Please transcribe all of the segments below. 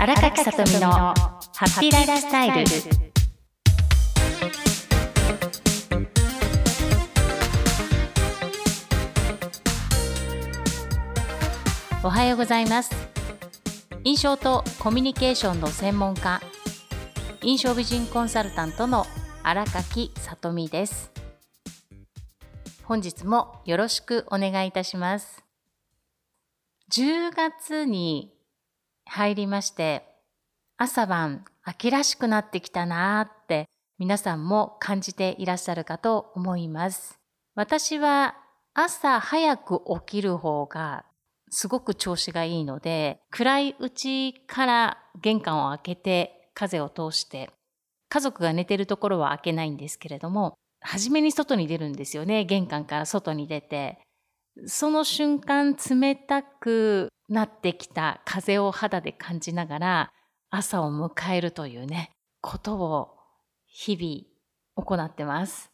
荒垣さとみのハッピーライフスタイル。おはようございます。印象とコミュニケーションの専門家印象美人コンサルタントの荒垣さとみです。本日もよろしくお願いいたします。10月に入りまして、朝晩秋らしくなってきたなーって皆さんも感じていらっしゃるかと思います。私は朝早く起きる方がすごく調子がいいので、暗いうちから玄関を開けて風を通して、家族が寝てるところは開けないんですけれども、初めに外に出るんですよね。玄関から外に出て。その瞬間冷たくなってきた風を肌で感じながら朝を迎えるというね、ことを日々行ってます。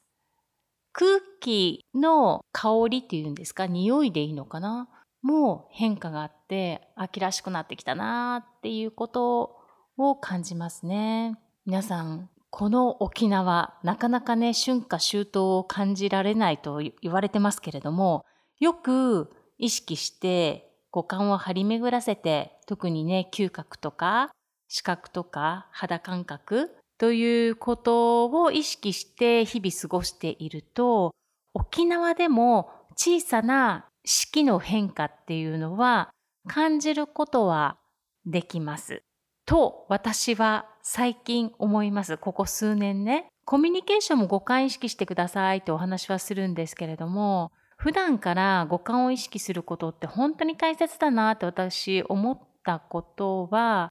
空気の香りっていうんですか、匂いでいいのかな？もう変化があって秋らしくなってきたなっていうことを感じますね。皆さん、この沖縄、なかなかね、春夏秋冬を感じられないと言われてますけれども、よく意識して五感を張り巡らせて、特にね、嗅覚とか視覚とか肌感覚ということを意識して日々過ごしていると、沖縄でも小さな四季の変化っていうのは感じることはできます。と私は最近思います。ここ数年ね。コミュニケーションも五感意識してくださいとお話はするんですけれども、普段から五感を意識することって本当に大切だなって私思ったことは、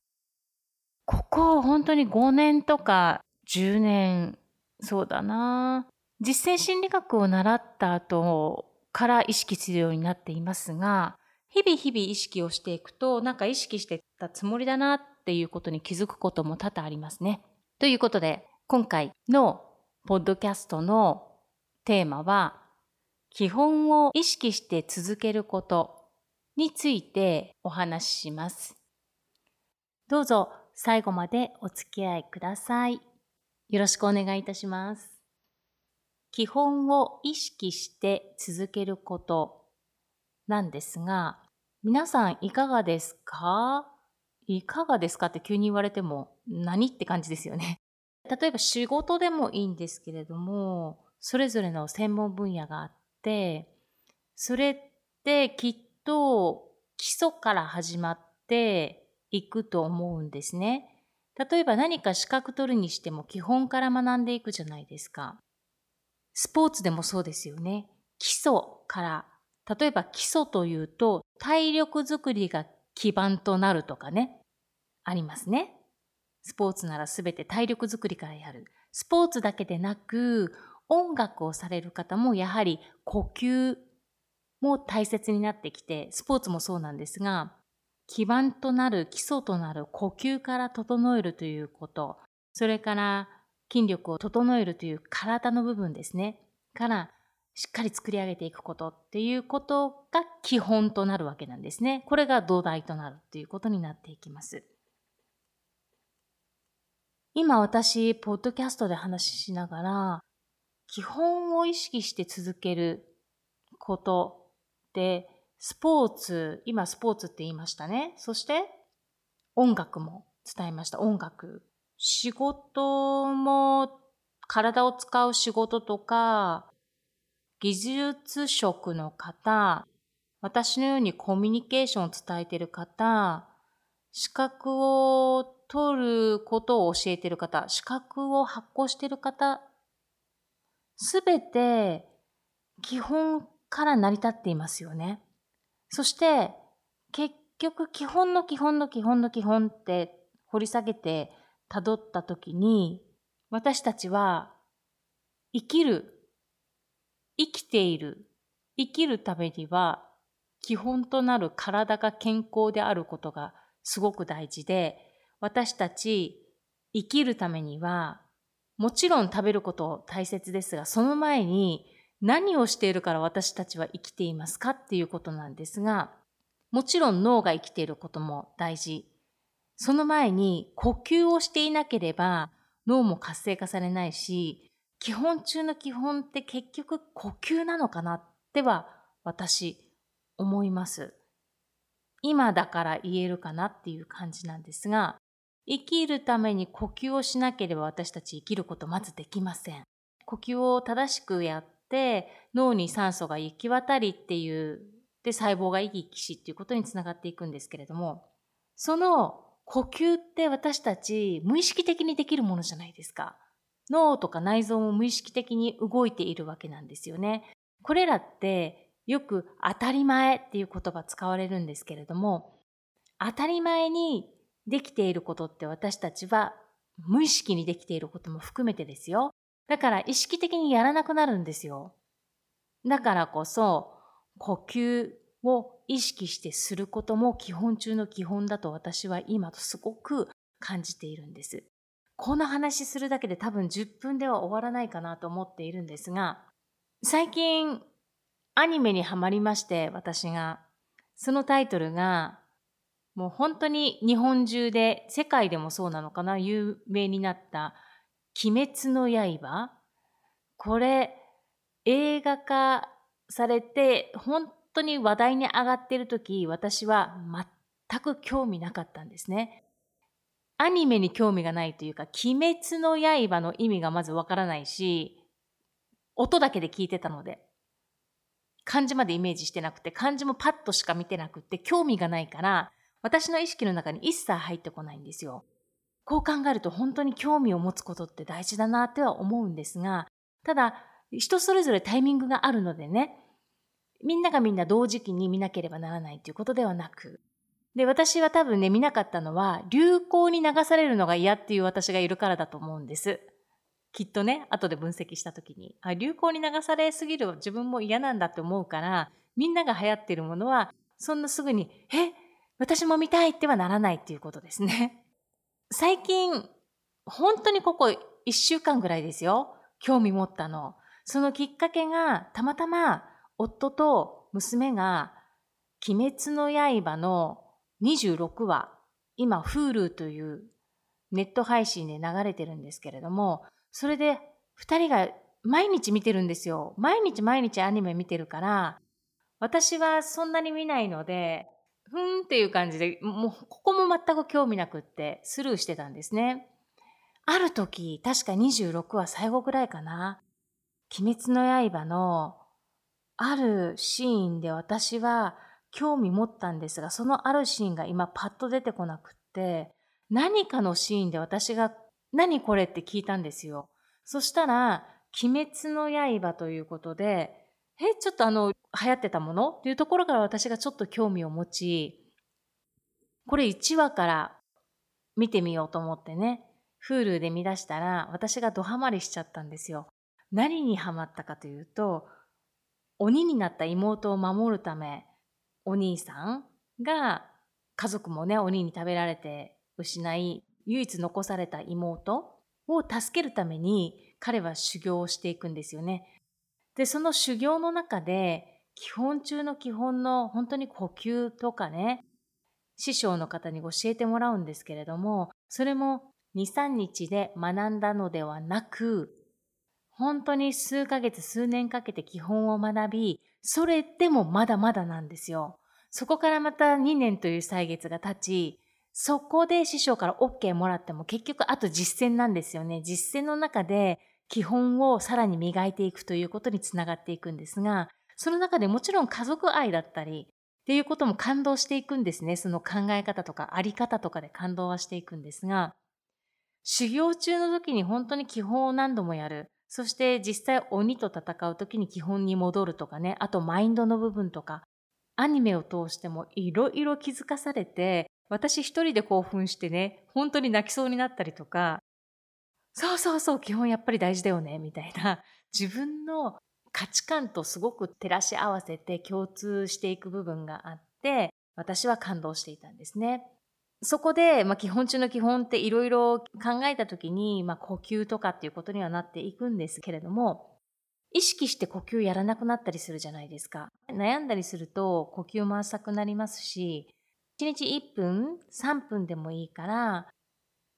ここ本当に5年とか10年、そうだな。実践心理学を習った後から意識するようになっていますが、日々日々意識をしていくと、なんか意識してたつもりだなっていうことに気づくことも多々ありますね。ということで、今回のポッドキャストのテーマは、基本を意識して続けることについてお話しします。どうぞ最後までお付き合いください。よろしくお願いいたします。基本を意識して続けることなんですが、皆さんいかがですか？いかがですかって急に言われても何って感じですよね。例えば仕事でもいいんですけれども、それぞれの専門分野があってて、それってきっと基礎から始まっていくと思うんですね。例えば何か資格取るにしても基本から学んでいくじゃないですか。スポーツでもそうですよね。基礎から。例えば基礎というと体力づくりが基盤となるとかね。ありますね。スポーツならすべて体力づくりからやる。スポーツだけでなく音楽をされる方もやはり呼吸も大切になってきて、スポーツもそうなんですが、基盤となる基礎となる呼吸から整えるということ、それから筋力を整えるという体の部分ですね、からしっかり作り上げていくことっていうことが基本となるわけなんですね。これが土台となるということになっていきます。今私、ポッドキャストで話しながら、基本を意識して続けることで、スポーツ、今スポーツって言いましたね。そして音楽も伝えました。音楽。仕事も体を使う仕事とか、技術職の方、私のようにコミュニケーションを伝えている方、資格を取ることを教えている方、資格を発行している方すべて基本から成り立っていますよね。そして結局基本の基本の基本の基本って掘り下げて辿った時に私たちは生きる、生きている、生きるためには基本となる体が健康であることがすごく大事で私たち生きるためにはもちろん食べること大切ですが、その前に何をしているから私たちは生きていますかっていうことなんですが、もちろん脳が生きていることも大事その前に呼吸をしていなければ脳も活性化されないし、基本中の基本って結局呼吸なのかなっては私思います。今だから言えるかなっていう感じなんですが、生きるために呼吸をしなければ私たち生きることまずできません。呼吸を正しくやって脳に酸素が行き渡りっていうで細胞が生き生きしっていうことにつながっていくんですけれどもその呼吸って私たち無意識的にできるものじゃないですか。脳とか内臓も無意識的に動いているわけなんですよね。これらってよく当たり前っていう言葉使われるんですけれども当たり前にできていることって私たちは無意識にできていることも含めてですよ。だから意識的にやらなくなるんですよ。だからこそ呼吸を意識してすることも基本中の基本だと私は今とすごく感じているんです。この話するだけで多分10分では終わらないかなと思っているんですが、最近アニメにハマりまして私が、そのタイトルがもう本当に日本中で世界でもそうなのかな有名になった鬼滅の刃これ映画化されて本当に話題に上がっている時私は全く興味なかったんですね。アニメに興味がないというか鬼滅の刃の意味がまずわからないし音だけで聞いてたので漢字までイメージしてなくて漢字もパッとしか見てなくて興味がないから私の意識の中に一切入ってこないんですよ。こう考えると本当に興味を持つことって大事だなっては思うんですがただ人それぞれタイミングがあるのでねみんながみんな同時期に見なければならないということではなくで私は多分ね見なかったのは流行に流されるのが嫌っていう私がいるからだと思うんです。きっとね後で分析した時にあ流行に流されすぎる自分も嫌なんだって思うからみんなが流行ってるものはそんなすぐに「え？私も見たい」ってはならないっていうことですね。最近本当にここ1週間ぐらいですよ興味持ったの。そのきっかけがたまたま夫と娘が「鬼滅の刃」の26話今 Hulu というネット配信で流れてるんですけれどもそれで2人が毎日見てるんですよ毎日毎日アニメ見てるから私はそんなに見ないのでふんっていう感じでもうここも全く興味なくってスルーしてたんですねある時確か26話最後ぐらいかな「鬼滅の刃」のあるシーンで私は興味持ったんですがそのあるシーンが今パッと出てこなくって何かのシーンで私が何これって聞いたんですよ。そしたら鬼滅の刃ということでえちょっとあの流行ってたもの？っていうところから私がちょっと興味を持ちこれ1話から見てみようと思ってね Hulu で見出したら私がドハマりしちゃったんですよ。何にハマったかというと鬼になった妹を守るためお兄さんが家族もね鬼に食べられて失い唯一残された妹を助けるために彼は修行をしていくんですよね。でその修行の中で基本中の基本の本当に呼吸とかね師匠の方に教えてもらうんですけれどもそれも23日で学んだのではなく本当に数ヶ月数年かけて基本を学びそれでもまだまだなんですよ。そこからまた2年という歳月が経ちそこで師匠から OK もらっても結局あと実践なんですよね。実践の中で基本をさらに磨いていくということにつながっていくんですが、その中でもちろん家族愛だったりっていうことも感動していくんですね。その考え方とかあり方とかで感動はしていくんですが、修行中の時に本当に基本を何度もやる。そして実際鬼と戦う時に基本に戻るとかね、あとマインドの部分とか、アニメを通してもいろいろ気づかされて、私一人で興奮してね、本当に泣きそうになったりとか、そうそうそう、基本やっぱり大事だよね、みたいな、自分の価値観とすごく照らし合わせて共通していく部分があって、私は感動していたんですね。そこで、まあ、基本中の基本っていろいろ考えた時に、まあ、呼吸とかっていうことにはなっていくんですけれども、意識して呼吸やらなくなったりするじゃないですか。悩んだりすると呼吸も浅くなりますし、1日1分、3分でもいいから、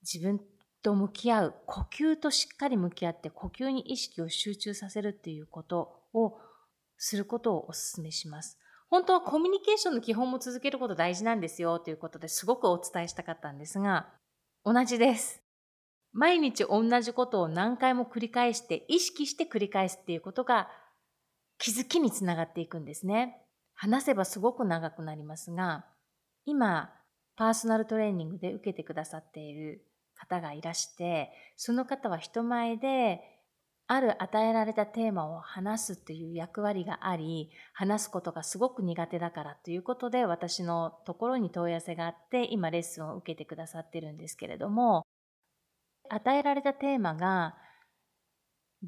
自分と向き合う、呼吸としっかり向き合って呼吸に意識を集中させるっていうことをすることをお勧めします。本当はコミュニケーションの基本も続けること大事なんですよということですごくお伝えしたかったんですが、同じです。毎日同じことを何回も繰り返して意識して繰り返すっていうことが気づきにつながっていくんですね。話せばすごく長くなりますが、今、パーソナルトレーニングで受けてくださっている方がいらして、その方は人前である与えられたテーマを話すという役割があり、話すことがすごく苦手だからということで私のところに問い合わせがあって、今レッスンを受けてくださってるんですけれども、与えられたテーマが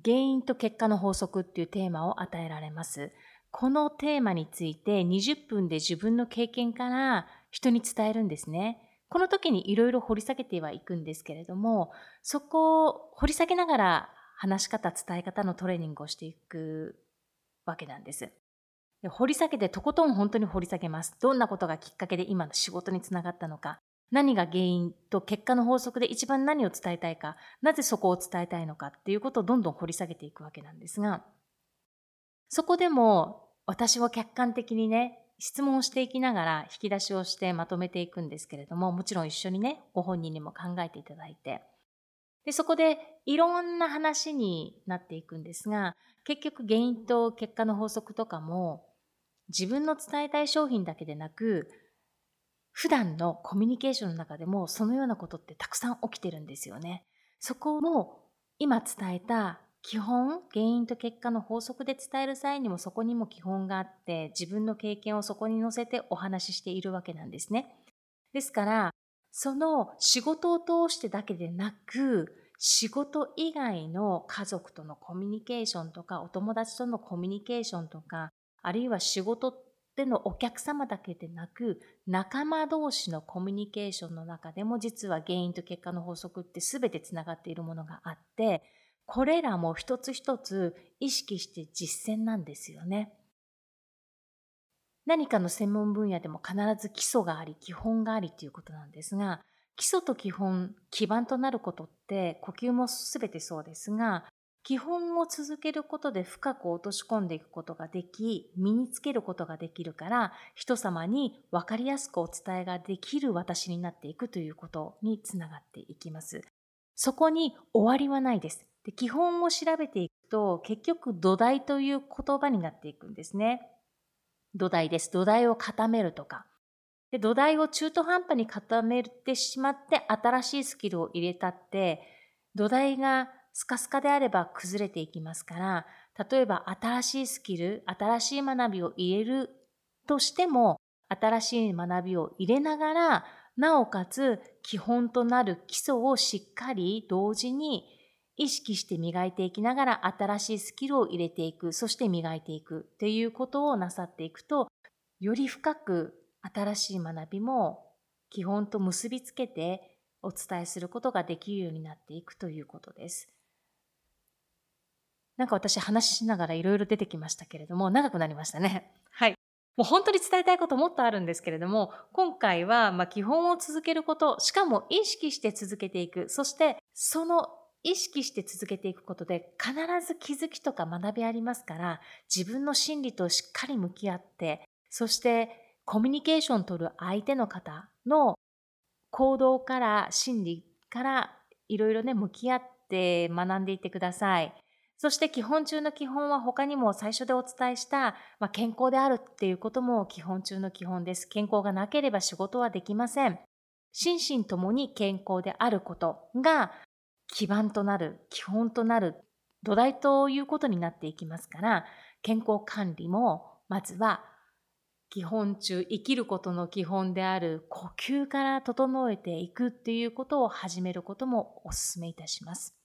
原因と結果の法則っていうテーマを与えられます。このテーマについて20分で自分の経験から人に伝えるんですね。この時にいろいろ掘り下げてはいくんですけれども、そこを掘り下げながら話し方、伝え方のトレーニングをしていくわけなんです。で掘り下げてとことん本当に掘り下げます。どんなことがきっかけで今の仕事につながったのか、何が原因と結果の法則で一番何を伝えたいか、なぜそこを伝えたいのかっていうことをどんどん掘り下げていくわけなんですが、そこでも私は客観的にね、質問をしていきながら引き出しをしてまとめていくんですけれども、もちろん一緒にね、ご本人にも考えていただいて。で、そこでいろんな話になっていくんですが、結局原因と結果の法則とかも、自分の伝えたい商品だけでなく、普段のコミュニケーションの中でもそのようなことってたくさん起きてるんですよね。そこも今伝えた基本、原因と結果の法則で伝える際にもそこにも基本があって、自分の経験をそこに乗せてお話ししているわけなんですね。ですから、その仕事を通してだけでなく、仕事以外の家族とのコミュニケーションとか、お友達とのコミュニケーションとか、あるいは仕事でのお客様だけでなく、仲間同士のコミュニケーションの中でも実は原因と結果の法則って全てつながっているものがあって、これらも一つ一つ意識して実践なんですよね。何かの専門分野でも必ず基礎があり、基本がありということなんですが、基礎と基本、基盤となることって呼吸も全てそうですが、基本を続けることで深く落とし込んでいくことができ、身につけることができるから、人様に分かりやすくお伝えができる私になっていくということにつながっていきます。そこに終わりはないです。で基本を調べていくと結局土台という言葉になっていくんですね。土台です。土台を固めるとか。で土台を中途半端に固めてしまって新しいスキルを入れたって土台がスカスカであれば崩れていきますから例えば新しいスキル新しい学びを入れるとしても新しい学びを入れながらなおかつ基本となる基礎をしっかり同時に意識して磨いていきながら新しいスキルを入れていく、そして磨いていくっていうことをなさっていくと、より深く新しい学びも基本と結びつけてお伝えすることができるようになっていくということです。なんか私話しながらいろいろ出てきましたけれども、長くなりましたね。はい。もう本当に伝えたいこともっとあるんですけれども、今回はま基本を続けること、しかも意識して続けていく、そしてその意識して続けていくことで必ず気づきとか学びありますから自分の心理としっかり向き合ってそしてコミュニケーションを取る相手の方の行動から心理からいろいろね向き合って学んでいってください。そして基本中の基本は他にも最初でお伝えした、まあ、健康であるっていうことも基本中の基本です。健康がなければ仕事はできません。心身ともに健康であることが基盤となる、基本となる土台ということになっていきますから、健康管理もまずは基本中、生きることの基本である呼吸から整えていくっていうことを始めることもお勧めいたします。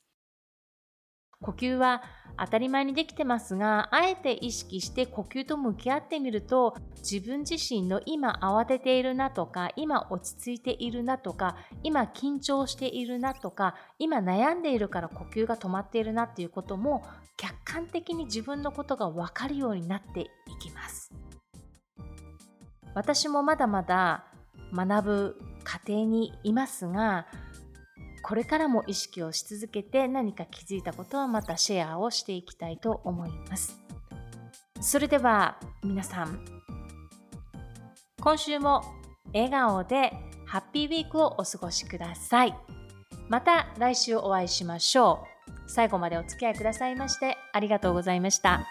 呼吸は当たり前にできてますが、あえて意識して呼吸と向き合ってみると、自分自身の今慌てているなとか、今落ち着いているなとか、今緊張しているなとか、今悩んでいるから呼吸が止まっているなっていうことも、客観的に自分のことがわかるようになっていきます。私もまだまだ学ぶ過程にいますがこれからも意識をし続けて何か気づいたことはまたシェアをしていきたいと思います。それでは皆さん今週も笑顔でハッピーウィークをお過ごしください。また来週お会いしましょう。最後までお付き合いくださいましてありがとうございました。